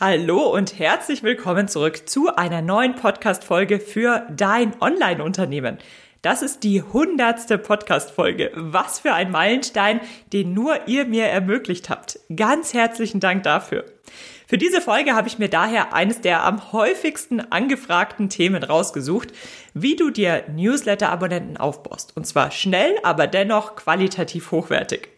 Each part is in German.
Hallo und herzlich willkommen zurück zu einer neuen Podcast-Folge für dein Online-Unternehmen. Das ist die hundertste Podcast-Folge. Was für ein Meilenstein, den nur ihr mir ermöglicht habt. Ganz herzlichen Dank dafür. Für diese Folge habe ich mir daher eines der am häufigsten angefragten Themen rausgesucht, wie du dir Newsletter-Abonnenten aufbaust. Und zwar schnell, aber dennoch qualitativ hochwertig.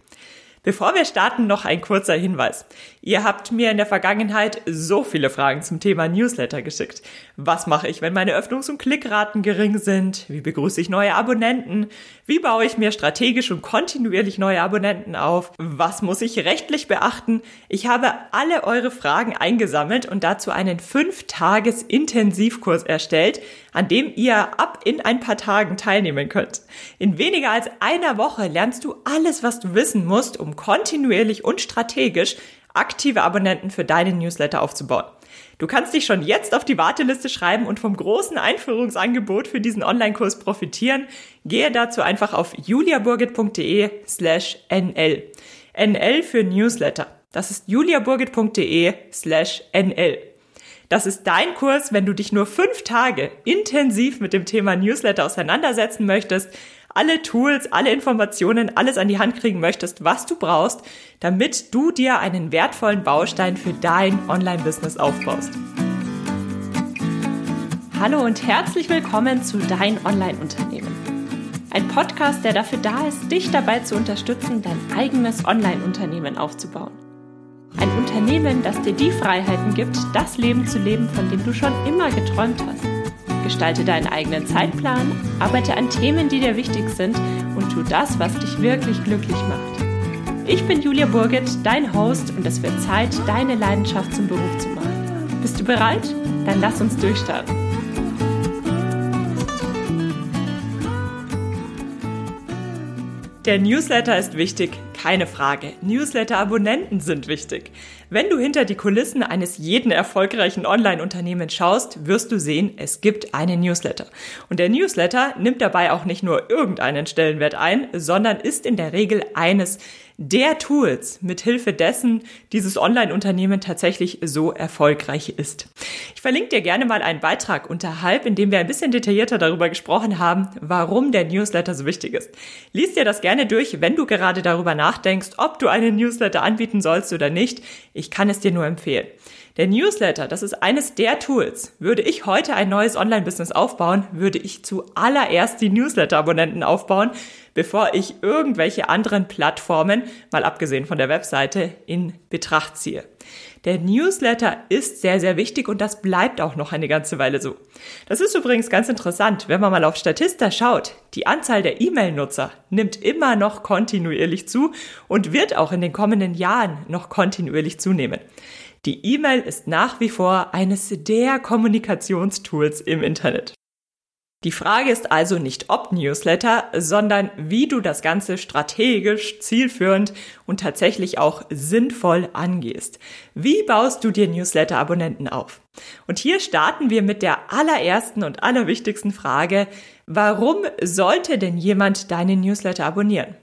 Bevor wir starten, noch ein kurzer Hinweis. Ihr habt mir in der Vergangenheit so viele Fragen zum Thema Newsletter geschickt. Was mache ich, wenn meine Öffnungs- und Klickraten gering sind? Wie begrüße ich neue Abonnenten? Wie baue ich mir strategisch und kontinuierlich neue Abonnenten auf? Was muss ich rechtlich beachten? Ich habe alle eure Fragen eingesammelt und dazu einen 5-Tages-Intensivkurs erstellt, an dem ihr ab in ein paar Tagen teilnehmen könnt. In weniger als einer Woche lernst du alles, was du wissen musst, um kontinuierlich und strategisch aktive Abonnenten für deinen Newsletter aufzubauen. Du kannst dich schon jetzt auf die Warteliste schreiben und vom großen Einführungsangebot für diesen Online-Kurs profitieren. Gehe dazu einfach auf juliaburgit.de slash nl. NL für Newsletter. Das ist juliaburgit.de slash nl. Das ist dein Kurs, wenn du dich nur fünf Tage intensiv mit dem Thema Newsletter auseinandersetzen möchtest, alle Tools, alle Informationen, alles an die Hand kriegen möchtest, was du brauchst, damit du dir einen wertvollen Baustein für dein Online-Business aufbaust. Hallo und herzlich willkommen zu Dein Online-Unternehmen. Ein Podcast, der dafür da ist, dich dabei zu unterstützen, dein eigenes Online-Unternehmen aufzubauen. Ein Unternehmen, das dir die Freiheiten gibt, das Leben zu leben, von dem du schon immer geträumt hast. Gestalte deinen eigenen Zeitplan, arbeite an Themen, die dir wichtig sind und tu das, was dich wirklich glücklich macht. Ich bin Julia Burget, dein Host und es wird Zeit, deine Leidenschaft zum Beruf zu machen. Bist du bereit? Dann lass uns durchstarten. Der Newsletter ist wichtig, keine Frage. Newsletter-Abonnenten sind wichtig. Wenn du hinter die Kulissen eines jeden erfolgreichen Online-Unternehmens schaust, wirst du sehen, es gibt einen Newsletter. Und der Newsletter nimmt dabei auch nicht nur irgendeinen Stellenwert ein, sondern ist in der Regel eines der Tools, mit Hilfe dessen dieses Online-Unternehmen tatsächlich so erfolgreich ist. Ich verlinke dir gerne mal einen Beitrag unterhalb, in dem wir ein bisschen detaillierter darüber gesprochen haben, warum der Newsletter so wichtig ist. Lies dir das gerne durch, wenn du gerade darüber nachdenkst, ob du einen Newsletter anbieten sollst oder nicht. Ich kann es dir nur empfehlen. Der Newsletter, das ist eines der Tools. Würde ich heute ein neues Online-Business aufbauen, würde ich zuallererst die Newsletter-Abonnenten aufbauen, bevor ich irgendwelche anderen Plattformen, mal abgesehen von der Webseite, in Betracht ziehe. Der Newsletter ist sehr, sehr wichtig und das bleibt auch noch eine ganze Weile so. Das ist übrigens ganz interessant, wenn man mal auf Statista schaut. Die Anzahl der E-Mail-Nutzer nimmt immer noch kontinuierlich zu und wird auch in den kommenden Jahren noch kontinuierlich zunehmen. Die E-Mail ist nach wie vor eines der Kommunikationstools im Internet. Die Frage ist also nicht ob Newsletter, sondern wie du das Ganze strategisch, zielführend und tatsächlich auch sinnvoll angehst. Wie baust du dir Newsletter-Abonnenten auf? Und hier starten wir mit der allerersten und allerwichtigsten Frage, warum sollte denn jemand deinen Newsletter abonnieren?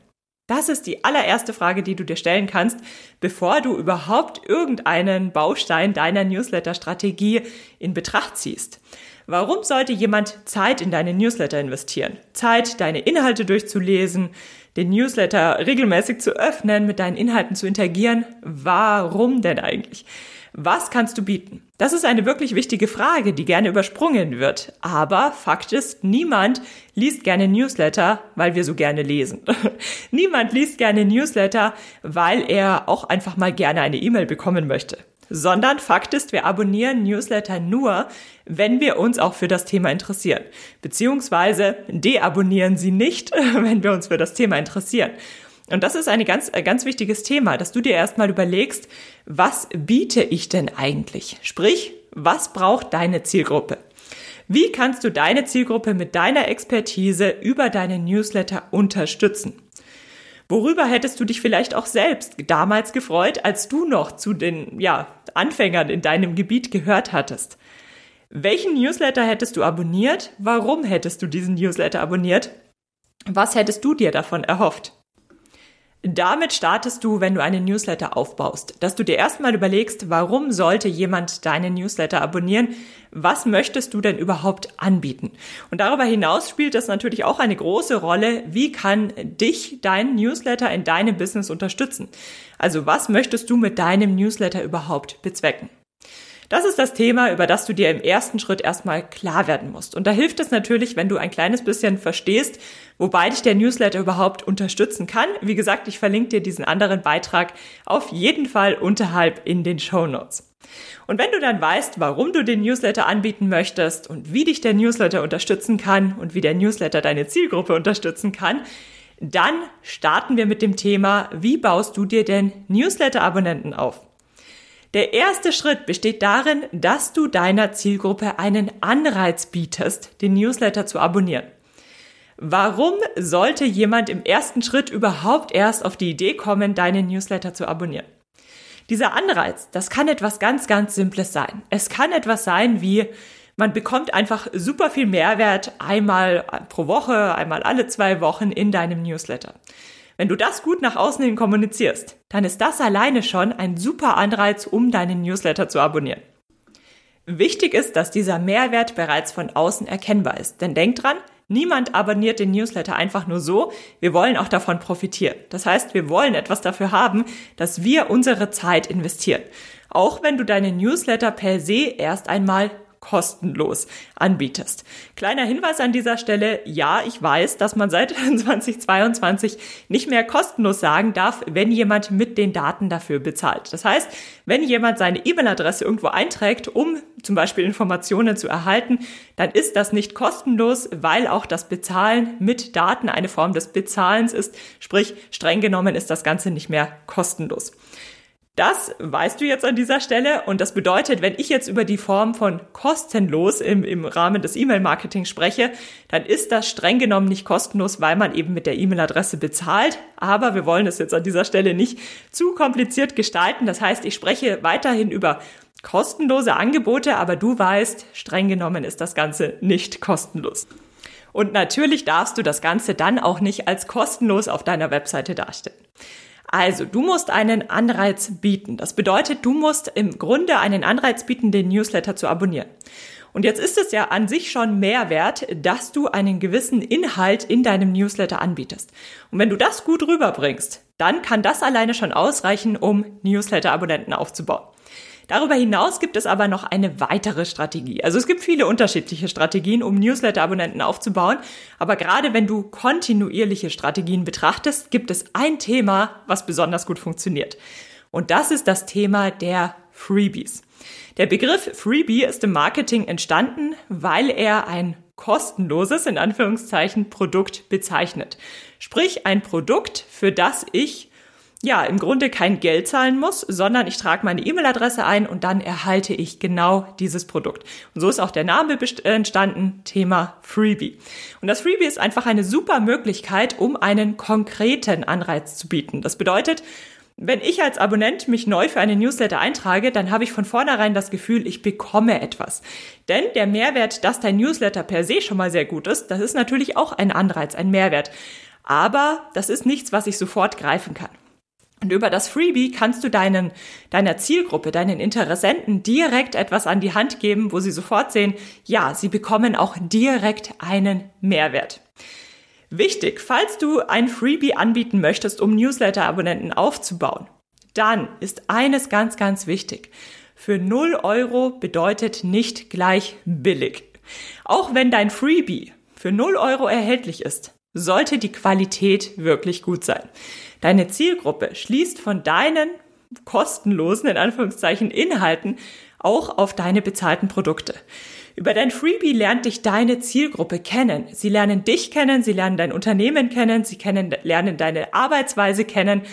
Das ist die allererste Frage, die du dir stellen kannst, bevor du überhaupt irgendeinen Baustein deiner Newsletter-Strategie in Betracht ziehst. Warum sollte jemand Zeit in deine Newsletter investieren? Zeit, deine Inhalte durchzulesen, den Newsletter regelmäßig zu öffnen, mit deinen Inhalten zu interagieren? Warum denn eigentlich? Was kannst du bieten? Das ist eine wirklich wichtige Frage, die gerne übersprungen wird. Aber Fakt ist, niemand liest gerne Newsletter, weil wir so gerne lesen. niemand liest gerne Newsletter, weil er auch einfach mal gerne eine E-Mail bekommen möchte sondern Fakt ist, wir abonnieren Newsletter nur, wenn wir uns auch für das Thema interessieren. Beziehungsweise deabonnieren sie nicht, wenn wir uns für das Thema interessieren. Und das ist ein ganz, ganz wichtiges Thema, dass du dir erstmal überlegst, was biete ich denn eigentlich? Sprich, was braucht deine Zielgruppe? Wie kannst du deine Zielgruppe mit deiner Expertise über deine Newsletter unterstützen? Worüber hättest du dich vielleicht auch selbst damals gefreut, als du noch zu den ja, Anfängern in deinem Gebiet gehört hattest? Welchen Newsletter hättest du abonniert? Warum hättest du diesen Newsletter abonniert? Was hättest du dir davon erhofft? Damit startest du, wenn du einen Newsletter aufbaust, dass du dir erstmal überlegst, warum sollte jemand deinen Newsletter abonnieren? Was möchtest du denn überhaupt anbieten? Und darüber hinaus spielt das natürlich auch eine große Rolle, wie kann dich dein Newsletter in deinem Business unterstützen? Also was möchtest du mit deinem Newsletter überhaupt bezwecken? Das ist das Thema, über das du dir im ersten Schritt erstmal klar werden musst. Und da hilft es natürlich, wenn du ein kleines bisschen verstehst, wobei dich der Newsletter überhaupt unterstützen kann. Wie gesagt, ich verlinke dir diesen anderen Beitrag auf jeden Fall unterhalb in den Show Notes. Und wenn du dann weißt, warum du den Newsletter anbieten möchtest und wie dich der Newsletter unterstützen kann und wie der Newsletter deine Zielgruppe unterstützen kann, dann starten wir mit dem Thema, wie baust du dir denn Newsletter-Abonnenten auf? Der erste Schritt besteht darin, dass du deiner Zielgruppe einen Anreiz bietest, den Newsletter zu abonnieren. Warum sollte jemand im ersten Schritt überhaupt erst auf die Idee kommen, deinen Newsletter zu abonnieren? Dieser Anreiz, das kann etwas ganz, ganz Simples sein. Es kann etwas sein wie, man bekommt einfach super viel Mehrwert einmal pro Woche, einmal alle zwei Wochen in deinem Newsletter. Wenn du das gut nach außen hin kommunizierst, dann ist das alleine schon ein super Anreiz, um deinen Newsletter zu abonnieren. Wichtig ist, dass dieser Mehrwert bereits von außen erkennbar ist. Denn denk dran, niemand abonniert den Newsletter einfach nur so. Wir wollen auch davon profitieren. Das heißt, wir wollen etwas dafür haben, dass wir unsere Zeit investieren. Auch wenn du deinen Newsletter per se erst einmal kostenlos anbietest. Kleiner Hinweis an dieser Stelle, ja, ich weiß, dass man seit 2022 nicht mehr kostenlos sagen darf, wenn jemand mit den Daten dafür bezahlt. Das heißt, wenn jemand seine E-Mail-Adresse irgendwo einträgt, um zum Beispiel Informationen zu erhalten, dann ist das nicht kostenlos, weil auch das Bezahlen mit Daten eine Form des Bezahlens ist. Sprich, streng genommen ist das Ganze nicht mehr kostenlos. Das weißt du jetzt an dieser Stelle und das bedeutet, wenn ich jetzt über die Form von kostenlos im, im Rahmen des E-Mail-Marketing spreche, dann ist das streng genommen nicht kostenlos, weil man eben mit der E-Mail-Adresse bezahlt. Aber wir wollen es jetzt an dieser Stelle nicht zu kompliziert gestalten. Das heißt, ich spreche weiterhin über kostenlose Angebote, aber du weißt, streng genommen ist das Ganze nicht kostenlos. Und natürlich darfst du das Ganze dann auch nicht als kostenlos auf deiner Webseite darstellen. Also, du musst einen Anreiz bieten. Das bedeutet, du musst im Grunde einen Anreiz bieten, den Newsletter zu abonnieren. Und jetzt ist es ja an sich schon Mehrwert, dass du einen gewissen Inhalt in deinem Newsletter anbietest. Und wenn du das gut rüberbringst, dann kann das alleine schon ausreichen, um Newsletter-Abonnenten aufzubauen. Darüber hinaus gibt es aber noch eine weitere Strategie. Also es gibt viele unterschiedliche Strategien, um Newsletter-Abonnenten aufzubauen. Aber gerade wenn du kontinuierliche Strategien betrachtest, gibt es ein Thema, was besonders gut funktioniert. Und das ist das Thema der Freebies. Der Begriff Freebie ist im Marketing entstanden, weil er ein kostenloses, in Anführungszeichen, Produkt bezeichnet. Sprich, ein Produkt, für das ich ja, im Grunde kein Geld zahlen muss, sondern ich trage meine E-Mail-Adresse ein und dann erhalte ich genau dieses Produkt. Und so ist auch der Name entstanden, Thema Freebie. Und das Freebie ist einfach eine super Möglichkeit, um einen konkreten Anreiz zu bieten. Das bedeutet, wenn ich als Abonnent mich neu für eine Newsletter eintrage, dann habe ich von vornherein das Gefühl, ich bekomme etwas. Denn der Mehrwert, dass dein Newsletter per se schon mal sehr gut ist, das ist natürlich auch ein Anreiz, ein Mehrwert. Aber das ist nichts, was ich sofort greifen kann. Und über das Freebie kannst du deinen, deiner Zielgruppe, deinen Interessenten direkt etwas an die Hand geben, wo sie sofort sehen, ja, sie bekommen auch direkt einen Mehrwert. Wichtig, falls du ein Freebie anbieten möchtest, um Newsletter-Abonnenten aufzubauen, dann ist eines ganz, ganz wichtig. Für 0 Euro bedeutet nicht gleich billig. Auch wenn dein Freebie für 0 Euro erhältlich ist, sollte die Qualität wirklich gut sein. Deine Zielgruppe schließt von deinen kostenlosen, in Anführungszeichen, Inhalten auch auf deine bezahlten Produkte. Über dein Freebie lernt dich deine Zielgruppe kennen. Sie lernen dich kennen, sie lernen dein Unternehmen kennen, sie kennen, lernen deine Arbeitsweise kennen.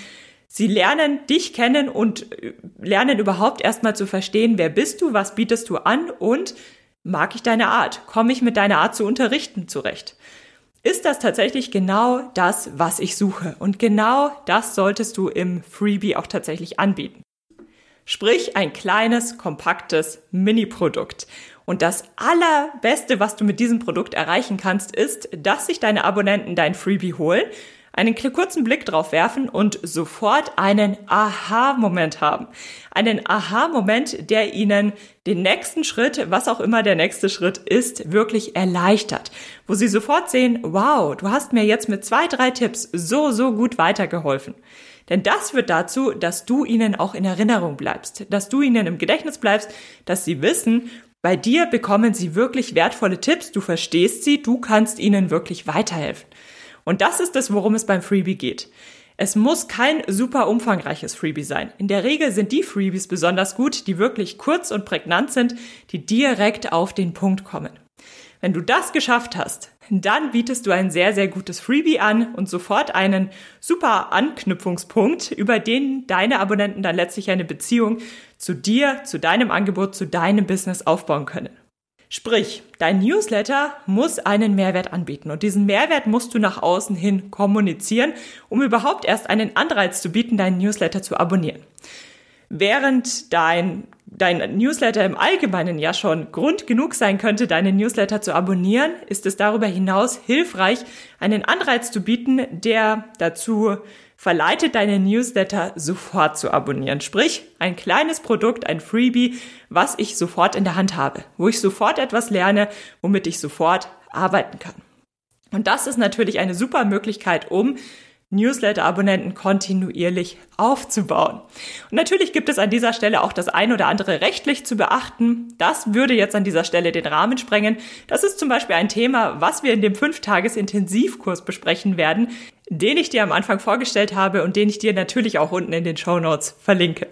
Sie lernen dich kennen und äh, lernen überhaupt erstmal zu verstehen, wer bist du, was bietest du an und mag ich deine Art? Komme ich mit deiner Art zu unterrichten zurecht? Ist das tatsächlich genau das, was ich suche. Und genau das solltest du im Freebie auch tatsächlich anbieten. Sprich ein kleines, kompaktes Mini-Produkt. Und das allerbeste, was du mit diesem Produkt erreichen kannst, ist, dass sich deine Abonnenten dein Freebie holen, einen kurzen Blick drauf werfen und sofort einen Aha-Moment haben. Einen Aha-Moment, der Ihnen den nächsten Schritt, was auch immer der nächste Schritt ist, wirklich erleichtert. Wo Sie sofort sehen, wow, du hast mir jetzt mit zwei, drei Tipps so, so gut weitergeholfen. Denn das führt dazu, dass du ihnen auch in Erinnerung bleibst, dass du ihnen im Gedächtnis bleibst, dass sie wissen, bei dir bekommen sie wirklich wertvolle Tipps, du verstehst sie, du kannst ihnen wirklich weiterhelfen. Und das ist es, worum es beim Freebie geht. Es muss kein super umfangreiches Freebie sein. In der Regel sind die Freebies besonders gut, die wirklich kurz und prägnant sind, die direkt auf den Punkt kommen. Wenn du das geschafft hast, dann bietest du ein sehr, sehr gutes Freebie an und sofort einen super Anknüpfungspunkt, über den deine Abonnenten dann letztlich eine Beziehung zu dir, zu deinem Angebot, zu deinem Business aufbauen können. Sprich, dein Newsletter muss einen Mehrwert anbieten und diesen Mehrwert musst du nach außen hin kommunizieren, um überhaupt erst einen Anreiz zu bieten, deinen Newsletter zu abonnieren. Während dein dein Newsletter im Allgemeinen ja schon Grund genug sein könnte, deine Newsletter zu abonnieren, ist es darüber hinaus hilfreich, einen Anreiz zu bieten, der dazu verleitet, deine Newsletter sofort zu abonnieren. Sprich, ein kleines Produkt, ein Freebie, was ich sofort in der Hand habe, wo ich sofort etwas lerne, womit ich sofort arbeiten kann. Und das ist natürlich eine super Möglichkeit, um Newsletter-Abonnenten kontinuierlich aufzubauen. Und natürlich gibt es an dieser Stelle auch das ein oder andere rechtlich zu beachten. Das würde jetzt an dieser Stelle den Rahmen sprengen. Das ist zum Beispiel ein Thema, was wir in dem 5-Tages-Intensivkurs besprechen werden, den ich dir am Anfang vorgestellt habe und den ich dir natürlich auch unten in den Show Notes verlinke.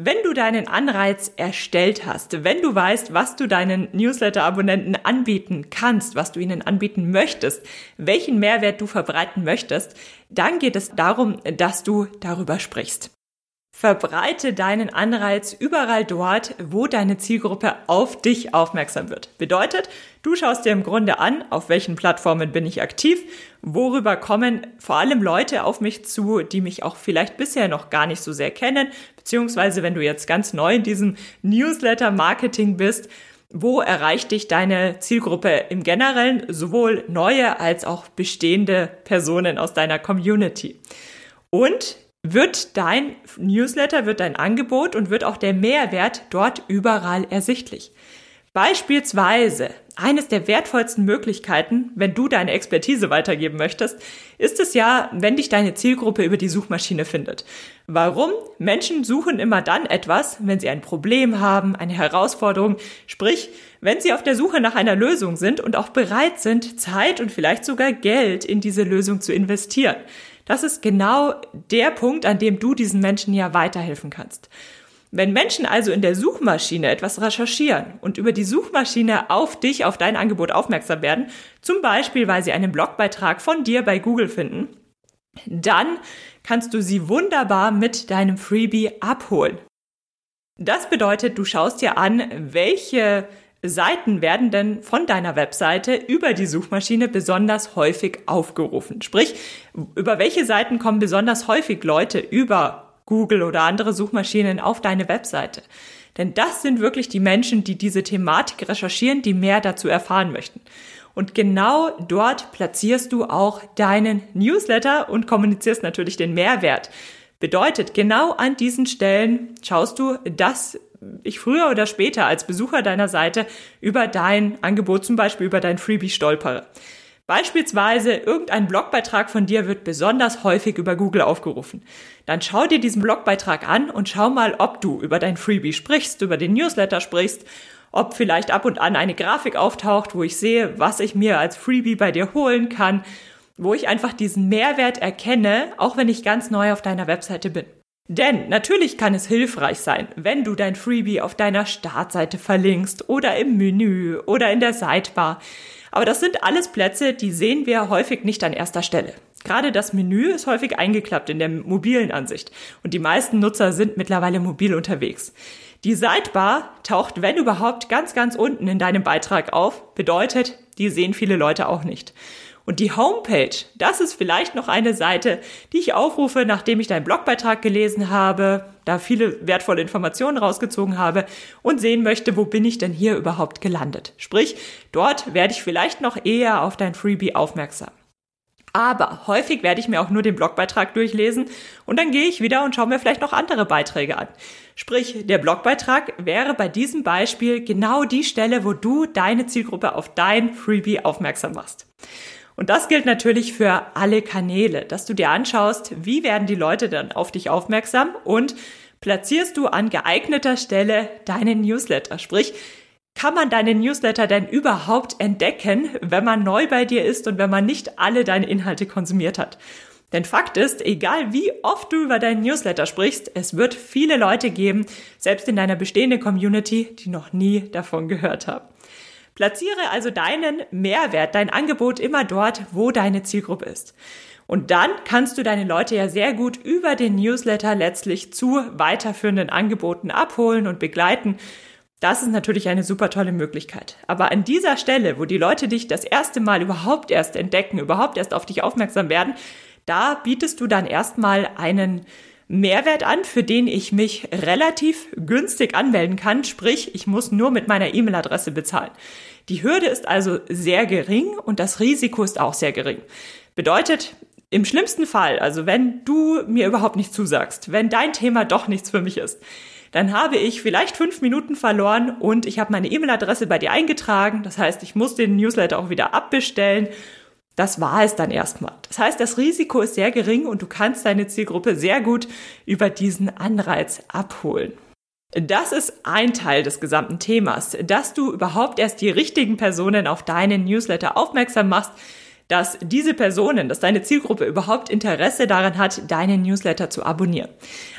Wenn du deinen Anreiz erstellt hast, wenn du weißt, was du deinen Newsletter-Abonnenten anbieten kannst, was du ihnen anbieten möchtest, welchen Mehrwert du verbreiten möchtest, dann geht es darum, dass du darüber sprichst. Verbreite deinen Anreiz überall dort, wo deine Zielgruppe auf dich aufmerksam wird. Bedeutet, du schaust dir im Grunde an, auf welchen Plattformen bin ich aktiv, worüber kommen vor allem Leute auf mich zu, die mich auch vielleicht bisher noch gar nicht so sehr kennen, beziehungsweise wenn du jetzt ganz neu in diesem Newsletter-Marketing bist, wo erreicht dich deine Zielgruppe im Generellen, sowohl neue als auch bestehende Personen aus deiner Community. Und wird dein Newsletter, wird dein Angebot und wird auch der Mehrwert dort überall ersichtlich. Beispielsweise, eines der wertvollsten Möglichkeiten, wenn du deine Expertise weitergeben möchtest, ist es ja, wenn dich deine Zielgruppe über die Suchmaschine findet. Warum? Menschen suchen immer dann etwas, wenn sie ein Problem haben, eine Herausforderung, sprich, wenn sie auf der Suche nach einer Lösung sind und auch bereit sind, Zeit und vielleicht sogar Geld in diese Lösung zu investieren. Das ist genau der Punkt, an dem du diesen Menschen ja weiterhelfen kannst. Wenn Menschen also in der Suchmaschine etwas recherchieren und über die Suchmaschine auf dich, auf dein Angebot aufmerksam werden, zum Beispiel weil sie einen Blogbeitrag von dir bei Google finden, dann kannst du sie wunderbar mit deinem Freebie abholen. Das bedeutet, du schaust dir an, welche Seiten werden denn von deiner Webseite über die Suchmaschine besonders häufig aufgerufen? Sprich, über welche Seiten kommen besonders häufig Leute über Google oder andere Suchmaschinen auf deine Webseite? Denn das sind wirklich die Menschen, die diese Thematik recherchieren, die mehr dazu erfahren möchten. Und genau dort platzierst du auch deinen Newsletter und kommunizierst natürlich den Mehrwert. Bedeutet, genau an diesen Stellen schaust du, dass ich früher oder später als Besucher deiner Seite über dein Angebot, zum Beispiel über dein Freebie stolpere. Beispielsweise irgendein Blogbeitrag von dir wird besonders häufig über Google aufgerufen. Dann schau dir diesen Blogbeitrag an und schau mal, ob du über dein Freebie sprichst, über den Newsletter sprichst, ob vielleicht ab und an eine Grafik auftaucht, wo ich sehe, was ich mir als Freebie bei dir holen kann, wo ich einfach diesen Mehrwert erkenne, auch wenn ich ganz neu auf deiner Webseite bin. Denn natürlich kann es hilfreich sein, wenn du dein Freebie auf deiner Startseite verlinkst oder im Menü oder in der Sidebar. Aber das sind alles Plätze, die sehen wir häufig nicht an erster Stelle. Gerade das Menü ist häufig eingeklappt in der mobilen Ansicht und die meisten Nutzer sind mittlerweile mobil unterwegs. Die Sidebar taucht, wenn überhaupt, ganz, ganz unten in deinem Beitrag auf, bedeutet, die sehen viele Leute auch nicht. Und die Homepage, das ist vielleicht noch eine Seite, die ich aufrufe, nachdem ich deinen Blogbeitrag gelesen habe, da viele wertvolle Informationen rausgezogen habe und sehen möchte, wo bin ich denn hier überhaupt gelandet. Sprich, dort werde ich vielleicht noch eher auf dein Freebie aufmerksam. Aber häufig werde ich mir auch nur den Blogbeitrag durchlesen und dann gehe ich wieder und schaue mir vielleicht noch andere Beiträge an. Sprich, der Blogbeitrag wäre bei diesem Beispiel genau die Stelle, wo du deine Zielgruppe auf dein Freebie aufmerksam machst. Und das gilt natürlich für alle Kanäle, dass du dir anschaust, wie werden die Leute dann auf dich aufmerksam und platzierst du an geeigneter Stelle deinen Newsletter. Sprich, kann man deine Newsletter denn überhaupt entdecken, wenn man neu bei dir ist und wenn man nicht alle deine Inhalte konsumiert hat? Denn Fakt ist, egal wie oft du über deinen Newsletter sprichst, es wird viele Leute geben, selbst in deiner bestehenden Community, die noch nie davon gehört haben. Platziere also deinen Mehrwert, dein Angebot immer dort, wo deine Zielgruppe ist. Und dann kannst du deine Leute ja sehr gut über den Newsletter letztlich zu weiterführenden Angeboten abholen und begleiten, das ist natürlich eine super tolle Möglichkeit. Aber an dieser Stelle, wo die Leute dich das erste Mal überhaupt erst entdecken, überhaupt erst auf dich aufmerksam werden, da bietest du dann erstmal einen Mehrwert an, für den ich mich relativ günstig anmelden kann. Sprich, ich muss nur mit meiner E-Mail-Adresse bezahlen. Die Hürde ist also sehr gering und das Risiko ist auch sehr gering. Bedeutet, im schlimmsten Fall, also wenn du mir überhaupt nicht zusagst, wenn dein Thema doch nichts für mich ist, dann habe ich vielleicht fünf Minuten verloren und ich habe meine E-Mail-Adresse bei dir eingetragen. Das heißt, ich muss den Newsletter auch wieder abbestellen. Das war es dann erstmal. Das heißt, das Risiko ist sehr gering und du kannst deine Zielgruppe sehr gut über diesen Anreiz abholen. Das ist ein Teil des gesamten Themas, dass du überhaupt erst die richtigen Personen auf deinen Newsletter aufmerksam machst, dass diese Personen, dass deine Zielgruppe überhaupt Interesse daran hat, deinen Newsletter zu abonnieren.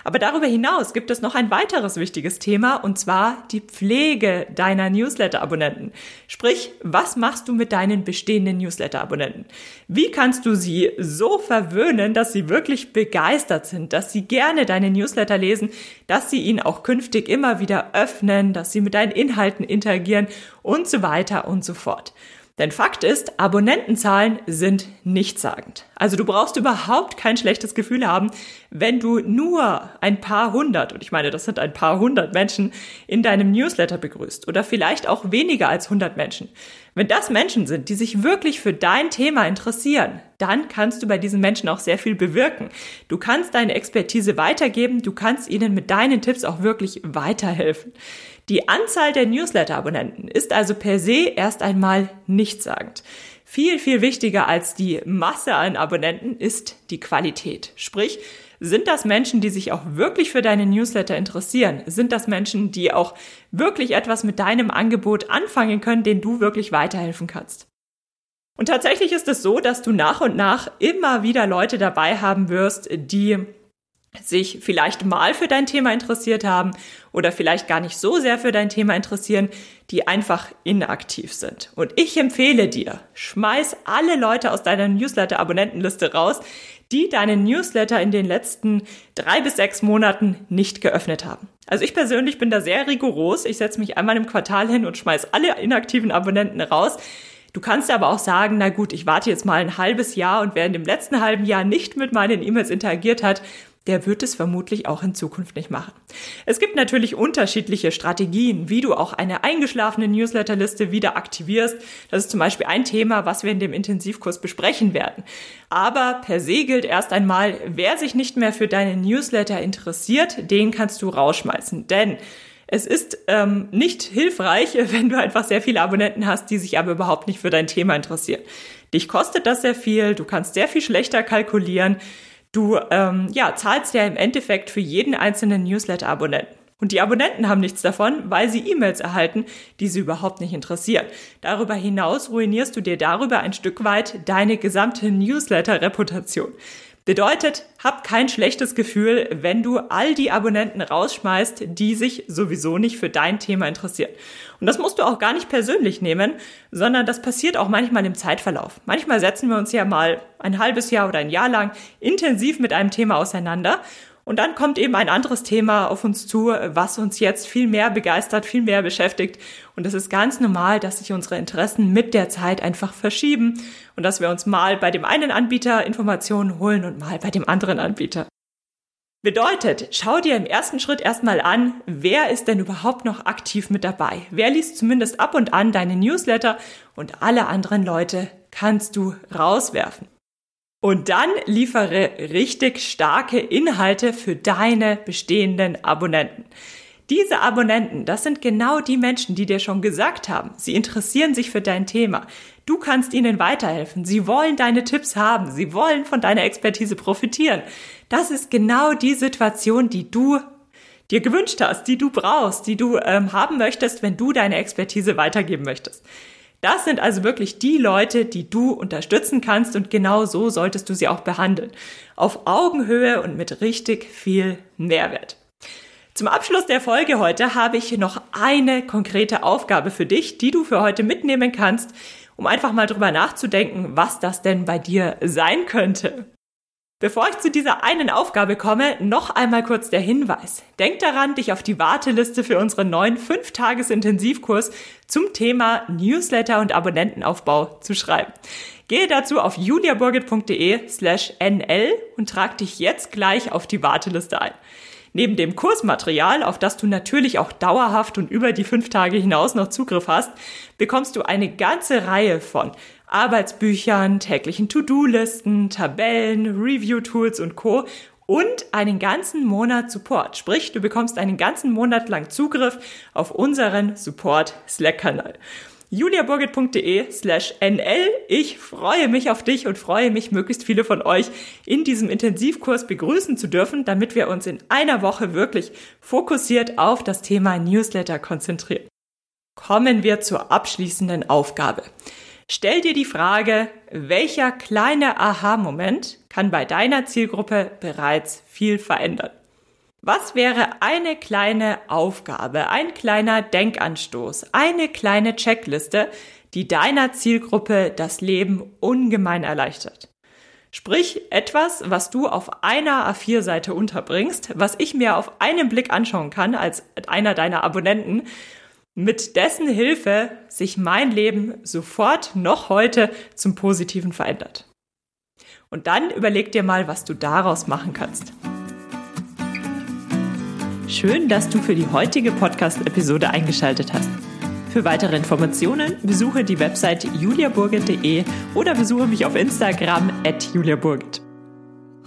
Aber darüber hinaus gibt es noch ein weiteres wichtiges Thema und zwar die Pflege deiner Newsletter-Abonnenten. Sprich, was machst du mit deinen bestehenden Newsletter-Abonnenten? Wie kannst du sie so verwöhnen, dass sie wirklich begeistert sind, dass sie gerne deine Newsletter lesen, dass sie ihn auch künftig immer wieder öffnen, dass sie mit deinen Inhalten interagieren und so weiter und so fort. Denn Fakt ist, Abonnentenzahlen sind nichtssagend. Also du brauchst überhaupt kein schlechtes Gefühl haben, wenn du nur ein paar hundert, und ich meine, das sind ein paar hundert Menschen, in deinem Newsletter begrüßt oder vielleicht auch weniger als hundert Menschen. Wenn das Menschen sind, die sich wirklich für dein Thema interessieren, dann kannst du bei diesen Menschen auch sehr viel bewirken. Du kannst deine Expertise weitergeben, du kannst ihnen mit deinen Tipps auch wirklich weiterhelfen. Die Anzahl der Newsletter-Abonnenten ist also per se erst einmal nichtssagend. Viel, viel wichtiger als die Masse an Abonnenten ist die Qualität. Sprich, sind das Menschen, die sich auch wirklich für deine Newsletter interessieren? Sind das Menschen, die auch wirklich etwas mit deinem Angebot anfangen können, denen du wirklich weiterhelfen kannst? Und tatsächlich ist es so, dass du nach und nach immer wieder Leute dabei haben wirst, die sich vielleicht mal für dein Thema interessiert haben oder vielleicht gar nicht so sehr für dein Thema interessieren, die einfach inaktiv sind. Und ich empfehle dir, schmeiß alle Leute aus deiner Newsletter-Abonnentenliste raus, die deinen Newsletter in den letzten drei bis sechs Monaten nicht geöffnet haben. Also ich persönlich bin da sehr rigoros. Ich setze mich einmal im Quartal hin und schmeiß alle inaktiven Abonnenten raus. Du kannst aber auch sagen, na gut, ich warte jetzt mal ein halbes Jahr und wer in dem letzten halben Jahr nicht mit meinen E-Mails interagiert hat, der wird es vermutlich auch in Zukunft nicht machen. Es gibt natürlich unterschiedliche Strategien, wie du auch eine eingeschlafene Newsletterliste wieder aktivierst. Das ist zum Beispiel ein Thema, was wir in dem Intensivkurs besprechen werden. Aber per se gilt erst einmal, wer sich nicht mehr für deine Newsletter interessiert, den kannst du rausschmeißen. Denn es ist ähm, nicht hilfreich, wenn du einfach sehr viele Abonnenten hast, die sich aber überhaupt nicht für dein Thema interessieren. Dich kostet das sehr viel, du kannst sehr viel schlechter kalkulieren. Du ähm, ja, zahlst ja im Endeffekt für jeden einzelnen Newsletter-Abonnenten. Und die Abonnenten haben nichts davon, weil sie E-Mails erhalten, die sie überhaupt nicht interessieren. Darüber hinaus ruinierst du dir darüber ein Stück weit deine gesamte Newsletter-Reputation. Bedeutet, hab kein schlechtes Gefühl, wenn du all die Abonnenten rausschmeißt, die sich sowieso nicht für dein Thema interessieren. Und das musst du auch gar nicht persönlich nehmen, sondern das passiert auch manchmal im Zeitverlauf. Manchmal setzen wir uns ja mal ein halbes Jahr oder ein Jahr lang intensiv mit einem Thema auseinander und dann kommt eben ein anderes Thema auf uns zu, was uns jetzt viel mehr begeistert, viel mehr beschäftigt. Und es ist ganz normal, dass sich unsere Interessen mit der Zeit einfach verschieben und dass wir uns mal bei dem einen Anbieter Informationen holen und mal bei dem anderen Anbieter. Bedeutet, schau dir im ersten Schritt erstmal an, wer ist denn überhaupt noch aktiv mit dabei? Wer liest zumindest ab und an deine Newsletter und alle anderen Leute kannst du rauswerfen. Und dann liefere richtig starke Inhalte für deine bestehenden Abonnenten. Diese Abonnenten, das sind genau die Menschen, die dir schon gesagt haben, sie interessieren sich für dein Thema. Du kannst ihnen weiterhelfen. Sie wollen deine Tipps haben. Sie wollen von deiner Expertise profitieren. Das ist genau die Situation, die du dir gewünscht hast, die du brauchst, die du ähm, haben möchtest, wenn du deine Expertise weitergeben möchtest. Das sind also wirklich die Leute, die du unterstützen kannst und genau so solltest du sie auch behandeln. Auf Augenhöhe und mit richtig viel Mehrwert. Zum Abschluss der Folge heute habe ich noch eine konkrete Aufgabe für dich, die du für heute mitnehmen kannst, um einfach mal drüber nachzudenken, was das denn bei dir sein könnte. Bevor ich zu dieser einen Aufgabe komme, noch einmal kurz der Hinweis. Denk daran, dich auf die Warteliste für unseren neuen 5-Tages-Intensivkurs zum Thema Newsletter und Abonnentenaufbau zu schreiben. Gehe dazu auf juliaburgit.de slash nl und trag dich jetzt gleich auf die Warteliste ein. Neben dem Kursmaterial, auf das du natürlich auch dauerhaft und über die fünf Tage hinaus noch Zugriff hast, bekommst du eine ganze Reihe von Arbeitsbüchern, täglichen To-Do-Listen, Tabellen, Review-Tools und Co. und einen ganzen Monat Support. Sprich, du bekommst einen ganzen Monat lang Zugriff auf unseren Support Slack-Kanal juliaburgit.de slash nl. Ich freue mich auf dich und freue mich, möglichst viele von euch in diesem Intensivkurs begrüßen zu dürfen, damit wir uns in einer Woche wirklich fokussiert auf das Thema Newsletter konzentrieren. Kommen wir zur abschließenden Aufgabe. Stell dir die Frage, welcher kleine Aha-Moment kann bei deiner Zielgruppe bereits viel verändern? Was wäre eine kleine Aufgabe, ein kleiner Denkanstoß, eine kleine Checkliste, die deiner Zielgruppe das Leben ungemein erleichtert? Sprich etwas, was du auf einer A4-Seite unterbringst, was ich mir auf einen Blick anschauen kann als einer deiner Abonnenten, mit dessen Hilfe sich mein Leben sofort noch heute zum Positiven verändert. Und dann überleg dir mal, was du daraus machen kannst. Schön, dass du für die heutige Podcast-Episode eingeschaltet hast. Für weitere Informationen besuche die Website juliaburgit.de oder besuche mich auf Instagram at juliaburgit.